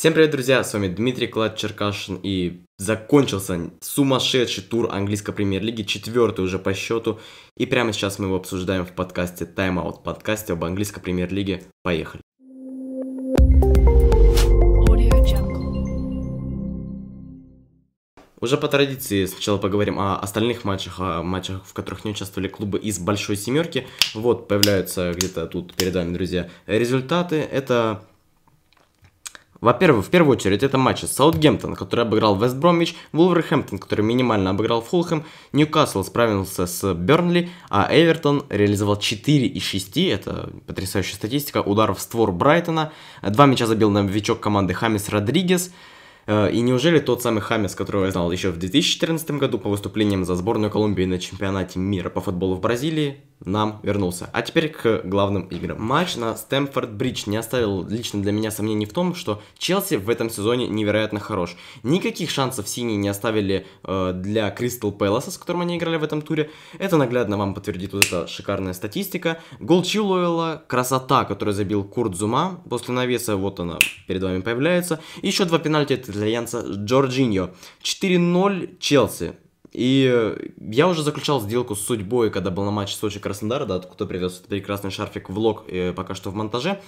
Всем привет, друзья, с вами Дмитрий Клад Черкашин и закончился сумасшедший тур английской премьер-лиги, четвертый уже по счету, и прямо сейчас мы его обсуждаем в подкасте Time Out, подкасте об английской премьер-лиге. Поехали! Уже по традиции сначала поговорим о остальных матчах, о матчах, в которых не участвовали клубы из большой семерки. Вот появляются где-то тут перед вами, друзья, результаты. Это во-первых, в первую очередь, это матчи Саутгемптон, который обыграл Вест Бромвич, Вулверхэмптон, который минимально обыграл Фулхэм, Ньюкасл справился с Бернли, а Эвертон реализовал 4 из 6, это потрясающая статистика, ударов в створ Брайтона. Два мяча забил новичок команды Хамис Родригес, и неужели тот самый Хамес, которого я знал еще в 2014 году по выступлениям за сборную Колумбии на чемпионате мира по футболу в Бразилии, нам вернулся. А теперь к главным играм. Матч на Стэмфорд Бридж не оставил лично для меня сомнений в том, что Челси в этом сезоне невероятно хорош. Никаких шансов синие не оставили э, для Кристал Пэласа, с которым они играли в этом туре. Это наглядно вам подтвердит вот эта шикарная статистика. Гол Чилуэлла, красота, которую забил Курт Зума после навеса, вот она перед вами появляется. Еще два пенальти от итальянца Джорджиньо. 4-0 Челси. И э, я уже заключал сделку с судьбой, когда был на матче Сочи-Краснодар, да, кто привез этот прекрасный шарфик в лог, э, пока что в монтаже.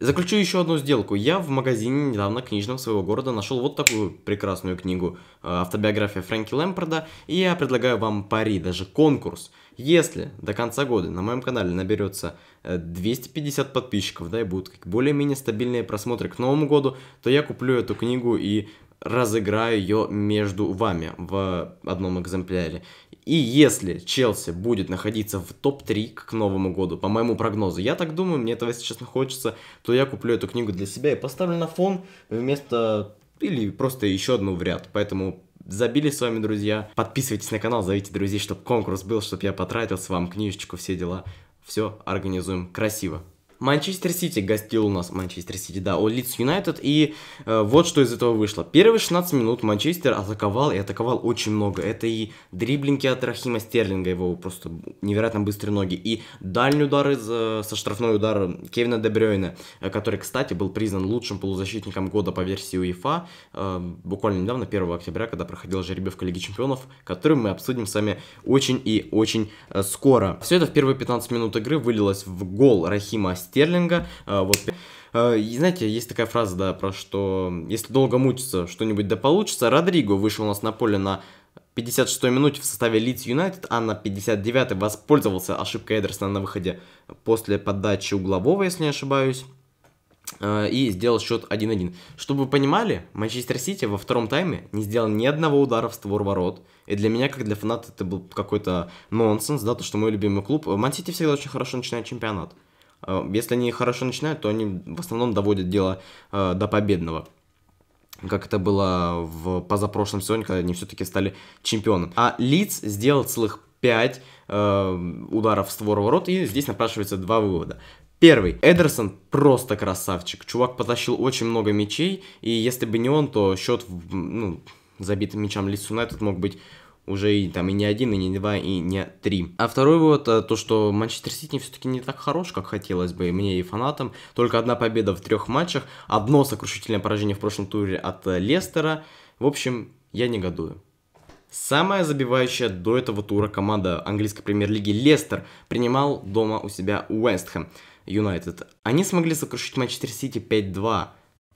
Заключу еще одну сделку. Я в магазине недавно книжном своего города нашел вот такую прекрасную книгу э, «Автобиография Фрэнки Лэмпорда», и я предлагаю вам пари, даже конкурс. Если до конца года на моем канале наберется 250 подписчиков, да, и будут более-менее стабильные просмотры к Новому году, то я куплю эту книгу и разыграю ее между вами в одном экземпляре. И если Челси будет находиться в топ-3 к Новому году, по моему прогнозу, я так думаю, мне этого, если честно, хочется, то я куплю эту книгу для себя и поставлю на фон вместо... или просто еще одну в ряд. Поэтому забили с вами, друзья. Подписывайтесь на канал, зовите друзей, чтобы конкурс был, чтобы я потратил с вам книжечку, все дела. Все организуем красиво. Манчестер Сити гостил у нас, Манчестер Сити, да, у Лидс Юнайтед, и э, вот что из этого вышло. Первые 16 минут Манчестер атаковал, и атаковал очень много. Это и дриблинги от Рахима Стерлинга, его просто невероятно быстрые ноги, и дальний удар из, э, со штрафной удар Кевина Дебрёйна, э, который, кстати, был признан лучшим полузащитником года по версии УЕФА, э, буквально недавно, 1 октября, когда проходила жеребьевка Лиги Чемпионов, которую мы обсудим с вами очень и очень э, скоро. Все это в первые 15 минут игры вылилось в гол Рахима Стерлинга. А, вот. А, и знаете, есть такая фраза, да, про что если долго мучиться, что-нибудь да получится. Родриго вышел у нас на поле на 56-й минуте в составе Лидс Юнайтед, а на 59-й воспользовался ошибкой Эдерсона на выходе после подачи углового, если не ошибаюсь а, и сделал счет 1-1. Чтобы вы понимали, Манчестер Сити во втором тайме не сделал ни одного удара в створ ворот. И для меня, как для фаната, это был какой-то нонсенс, да, то, что мой любимый клуб. Ман Сити всегда очень хорошо начинает чемпионат. Э, если они хорошо начинают, то они в основном доводят дело э, до победного. Как это было в позапрошлом сезоне, когда они все-таки стали чемпионом. А Лиц сделал целых 5 э, ударов в створ ворот, и здесь напрашивается два вывода. Первый. Эдерсон просто красавчик. Чувак потащил очень много мячей, и если бы не он, то счет ну, забитым мячам Лиц Юнайтед мог быть уже и, там и не один, и не два, и не три. А второй вот э, то, что Манчестер Сити все-таки не так хорош, как хотелось бы и мне, и фанатам. Только одна победа в трех матчах, одно сокрушительное поражение в прошлом туре от э, Лестера. В общем, я негодую. Самая забивающая до этого тура команда английской премьер-лиги Лестер принимал дома у себя Уэст Хэм Юнайтед. Они смогли сокрушить Манчестер Сити 5-2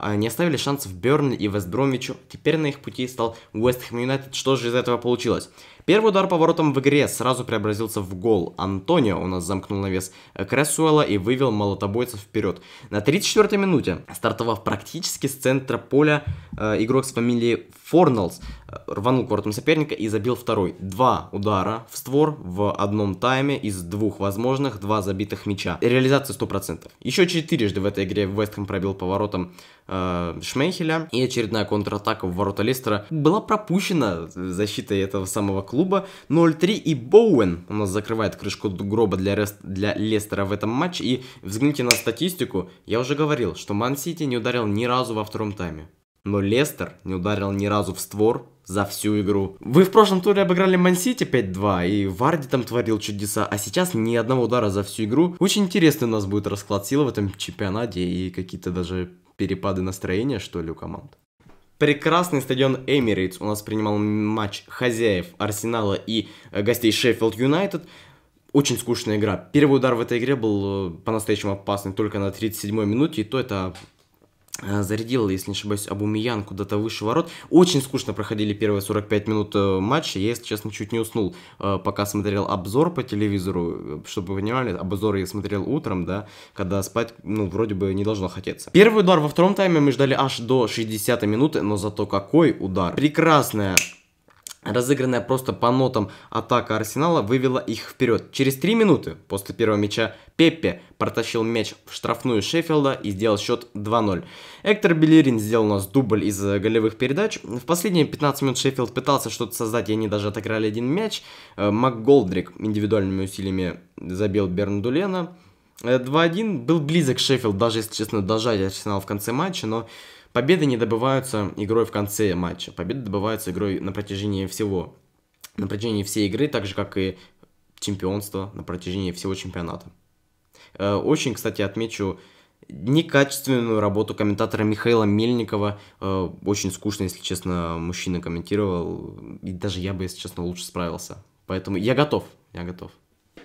не оставили шансов Бернли и Вестбромвичу. Теперь на их пути стал Уэст Хэм Юнайтед. Что же из этого получилось? Первый удар поворотом в игре сразу преобразился в гол. Антонио у нас замкнул навес Кресуэла и вывел молотобойцев вперед. На 34-й минуте, стартовав практически с центра поля, э, игрок с фамилией Форнелс э, рванул к воротам соперника и забил второй. Два удара в створ в одном тайме из двух возможных, два забитых мяча. Реализация 100%. Еще четырежды в этой игре Вестхэм пробил поворотом э, Шмейхеля. И очередная контратака в ворота Лестера была пропущена защитой этого самого клуба. 0-3 и Боуэн у нас закрывает крышку гроба для, Рест, для Лестера в этом матче. И взгляните на статистику. Я уже говорил, что Ман Сити не ударил ни разу во втором тайме. Но Лестер не ударил ни разу в створ за всю игру. Вы в прошлом туре обыграли Мансити 5-2, и Варди там творил чудеса, а сейчас ни одного удара за всю игру. Очень интересный у нас будет расклад сил в этом чемпионате, и какие-то даже перепады настроения, что ли, у команд. Прекрасный стадион Эмирейтс у нас принимал матч хозяев Арсенала и э, гостей Шеффилд Юнайтед. Очень скучная игра. Первый удар в этой игре был э, по-настоящему опасный только на 37-й минуте, и то это зарядил, если не ошибаюсь, Абумиян куда-то выше ворот. Очень скучно проходили первые 45 минут э, матча. Я, если честно, чуть не уснул, э, пока смотрел обзор по телевизору. Чтобы вы понимали, обзор я смотрел утром, да, когда спать, ну, вроде бы не должно хотеться. Первый удар во втором тайме мы ждали аж до 60 минуты, но зато какой удар. Прекрасная Разыгранная просто по нотам атака Арсенала вывела их вперед. Через 3 минуты после первого мяча Пеппе протащил мяч в штрафную Шеффилда и сделал счет 2-0. Эктор Белерин сделал у нас дубль из э, голевых передач. В последние 15 минут Шеффилд пытался что-то создать, и они даже отыграли один мяч. Э, МакГолдрик индивидуальными усилиями забил Берндулена. 2-1 э, был близок Шеффилд, даже если честно, дожать Арсенал в конце матча, но Победы не добываются игрой в конце матча. Победы добываются игрой на протяжении всего. На протяжении всей игры, так же, как и чемпионство на протяжении всего чемпионата. Э, очень, кстати, отмечу некачественную работу комментатора Михаила Мельникова. Э, очень скучно, если честно, мужчина комментировал. И даже я бы, если честно, лучше справился. Поэтому я готов, я готов.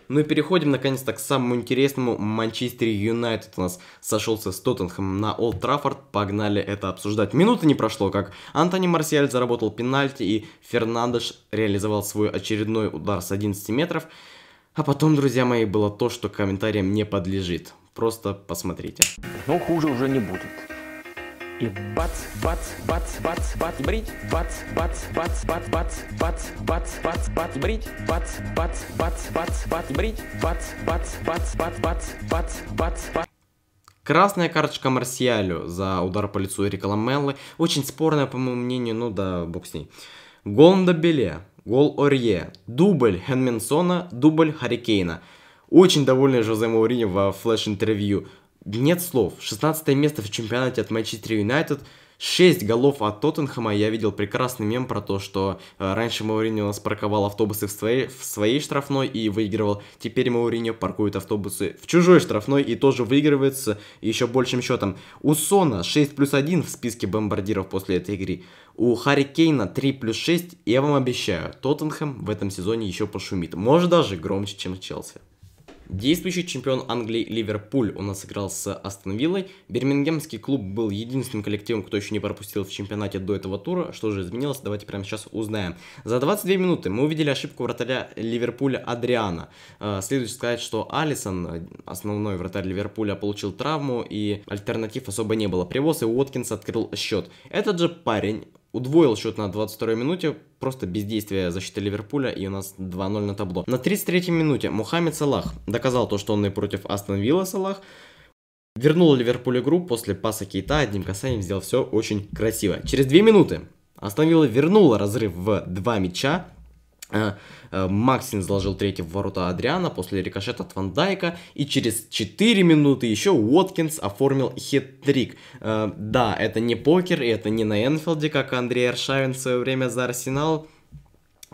Ну и переходим наконец-то к самому интересному. Манчестер Юнайтед у нас сошелся с Тоттенхэмом на Олд Траффорд. Погнали это обсуждать. Минуты не прошло, как Антони Марсиаль заработал пенальти и Фернандеш реализовал свой очередной удар с 11 метров. А потом, друзья мои, было то, что комментариям не подлежит. Просто посмотрите. Но хуже уже не будет. И бац, бац, бац, бац, бац, брить, бац, бац, бац, бац, бац, бац, бац, бац, бац, брить, бац, бац, бац, бац, бац, брить, бац, бац, бац, бац, бац, бац, бац, бац. Красная карточка Марсиалю за удар по лицу Эрика Ламеллы. Очень спорная, по моему мнению, ну да, бог с ней. Гол Беле, гол Орье, дубль Хенменсона, дубль Харикейна. Очень довольный Жозе Мауриньо во флеш-интервью. Нет слов. 16 место в чемпионате от Манчестер Юнайтед. 6 голов от Тоттенхэма. Я видел прекрасный мем про то, что э, раньше Мауриньо у нас парковал автобусы в своей, в своей штрафной и выигрывал. Теперь Мауриньо паркует автобусы в чужой штрафной и тоже выигрывает с еще большим счетом. У Сона 6 плюс 1 в списке бомбардиров после этой игры. У Харри Кейна 3 плюс 6. Я вам обещаю, Тоттенхэм в этом сезоне еще пошумит. Может даже громче, чем Челси. Действующий чемпион Англии Ливерпуль у нас играл с Астон Виллой. Бирмингемский клуб был единственным коллективом, кто еще не пропустил в чемпионате до этого тура. Что же изменилось, давайте прямо сейчас узнаем. За 22 минуты мы увидели ошибку вратаря Ливерпуля Адриана. А, следует сказать, что Алисон, основной вратарь Ливерпуля, получил травму и альтернатив особо не было. Привоз и Уоткинс открыл счет. Этот же парень удвоил счет на 22 минуте, просто бездействие защиты Ливерпуля, и у нас 2-0 на табло. На 33 минуте Мухаммед Салах доказал то, что он и против Астон Вилла Салах. Вернул Ливерпуль игру после паса Кейта, одним касанием сделал все очень красиво. Через 2 минуты Астон Вилла вернула разрыв в 2 мяча, э, Максин заложил третий в ворота Адриана после рикошета от Ван Дайка. И через 4 минуты еще Уоткинс оформил хет-трик. Э, да, это не покер, и это не на Энфилде, как Андрей Аршавин в свое время за Арсенал.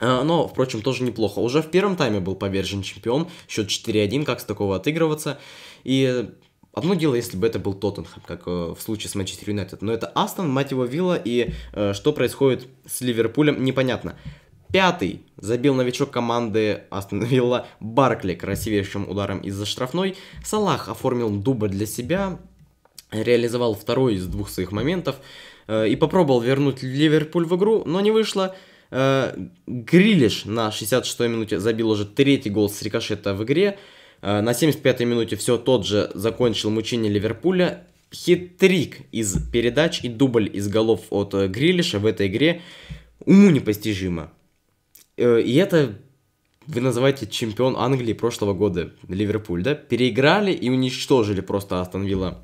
Но, впрочем, тоже неплохо. Уже в первом тайме был повержен чемпион. Счет 4-1, как с такого отыгрываться. И Одно дело, если бы это был Тоттенхэм, как в случае с Манчестер Юнайтед, но это Астон, мать его, Вилла, и э, что происходит с Ливерпулем, непонятно. Пятый забил новичок команды Астон Вилла Баркли красивейшим ударом из-за штрафной. Салах оформил дубль для себя, реализовал второй из двух своих моментов э, и попробовал вернуть Ливерпуль в игру, но не вышло. Э, Грилиш на 66-й минуте забил уже третий гол с рикошета в игре. Э, на 75-й минуте все тот же закончил мучение Ливерпуля. Хитрик из передач и дубль из голов от Грилиша в этой игре уму непостижимо. Э, и это вы называете чемпион Англии прошлого года, Ливерпуль, да? Переиграли и уничтожили просто Астон Вилла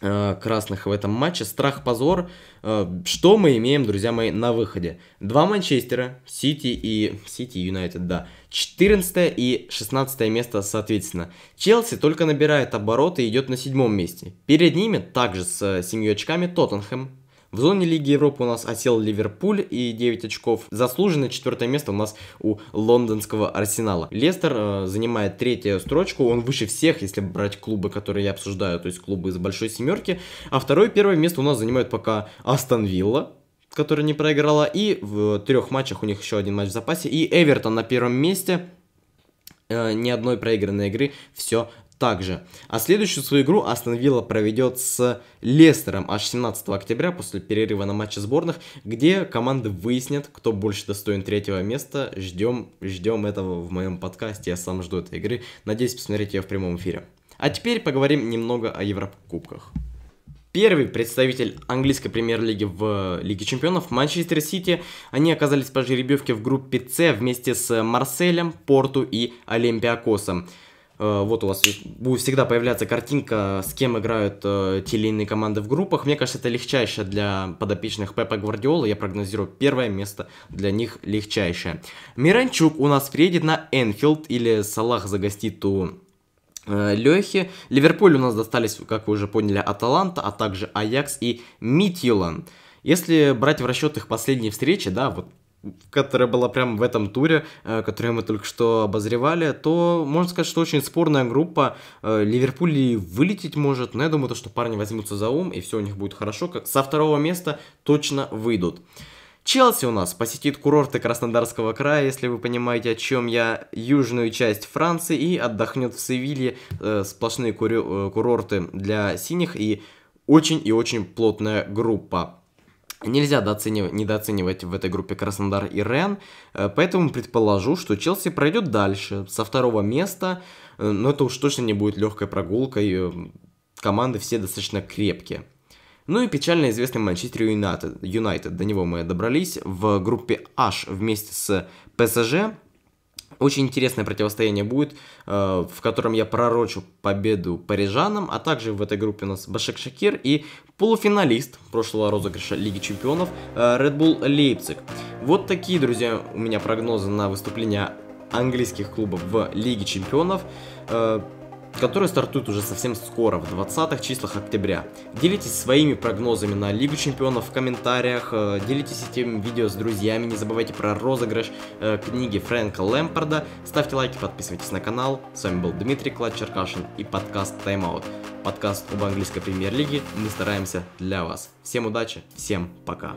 э, красных в этом матче. Страх, позор. Э, что мы имеем, друзья мои, на выходе? Два Манчестера, Сити и... Сити и Юнайтед, да. 14 и 16 место соответственно. Челси только набирает обороты и идет на седьмом месте. Перед ними также с семью очками Тоттенхэм, В зоне Лиги Европы у нас осел Ливерпуль и 9 очков. Заслуженное четвертое место у нас у лондонского Арсенала. Лестер э, занимает третью строчку, он выше всех, если брать клубы, которые я обсуждаю, то есть клубы из большой семерки. А второе первое место у нас занимает пока Астон Вилла, которая не проиграла, и в трех матчах у них еще один матч в запасе, и Эвертон на первом месте, э, ни одной проигранной игры, все также. А следующую свою игру Астон Вилла проведет с Лестером аж 17 октября после перерыва на матче сборных, где команды выяснят, кто больше достоин третьего места. Ждем, ждем этого в моем подкасте, я сам жду этой игры. Надеюсь посмотреть ее в прямом эфире. А теперь поговорим немного о Еврокубках. Первый представитель английской премьер-лиги в Лиге чемпионов, Манчестер Сити, они оказались по жеребьевке в группе С вместе с Марселем, Порту и Олимпиакосом. Э, вот у вас будет всегда появляться картинка, с кем играют э, те или иные команды в группах. Мне кажется, это легчайшее для подопечных Пепа Гвардиола. Я прогнозирую первое место для них легчайшее. Миранчук у нас приедет на Энфилд или Салах загостит у э, Лехи. Ливерпуль у нас достались, как вы уже поняли, Аталанта, а также Аякс и Митьюлан. Если брать в расчет их последние встречи, да, вот которая была прямо в этом туре, э, который мы только что обозревали, то можно сказать, что очень спорная группа. Э, Ливерпуль и вылететь может, но я думаю, то, что парни возьмутся за ум, и все у них будет хорошо. Со второго места точно выйдут. Челси у нас посетит курорты Краснодарского края, если вы понимаете, о чем я, южную часть Франции и отдохнет в Севилье, э, сплошные курю- э, курорты для синих и очень и очень плотная группа. Нельзя недооценивать, в этой группе Краснодар и Рен, э, поэтому предположу, что Челси пройдет дальше, со второго места, э, но это уж точно не будет легкой прогулкой, э, команды все достаточно крепкие. Ну и печально известный Манчестер Юнайтед, Юнайтед, до него мы добрались, в группе H вместе с ПСЖ, очень интересное противостояние будет, э, в котором я пророчу победу парижанам, а также в этой группе у нас Башек Шакир и полуфиналист прошлого розыгрыша Лиги Чемпионов э, Red Bull Leipzig. Вот такие, друзья, у меня прогнозы на выступления английских клубов в Лиге Чемпионов. Который стартует уже совсем скоро, в 20-х числах октября. Делитесь своими прогнозами на Лигу Чемпионов в комментариях, э, делитесь этим видео с друзьями, не забывайте про розыгрыш э, книги Фрэнка Лэмпорда, ставьте лайки, подписывайтесь на канал. С вами был Дмитрий Клад Черкашин и подкаст Тайм-аут. Подкаст об английской премьер-лиге мы стараемся для вас. Всем удачи, всем пока.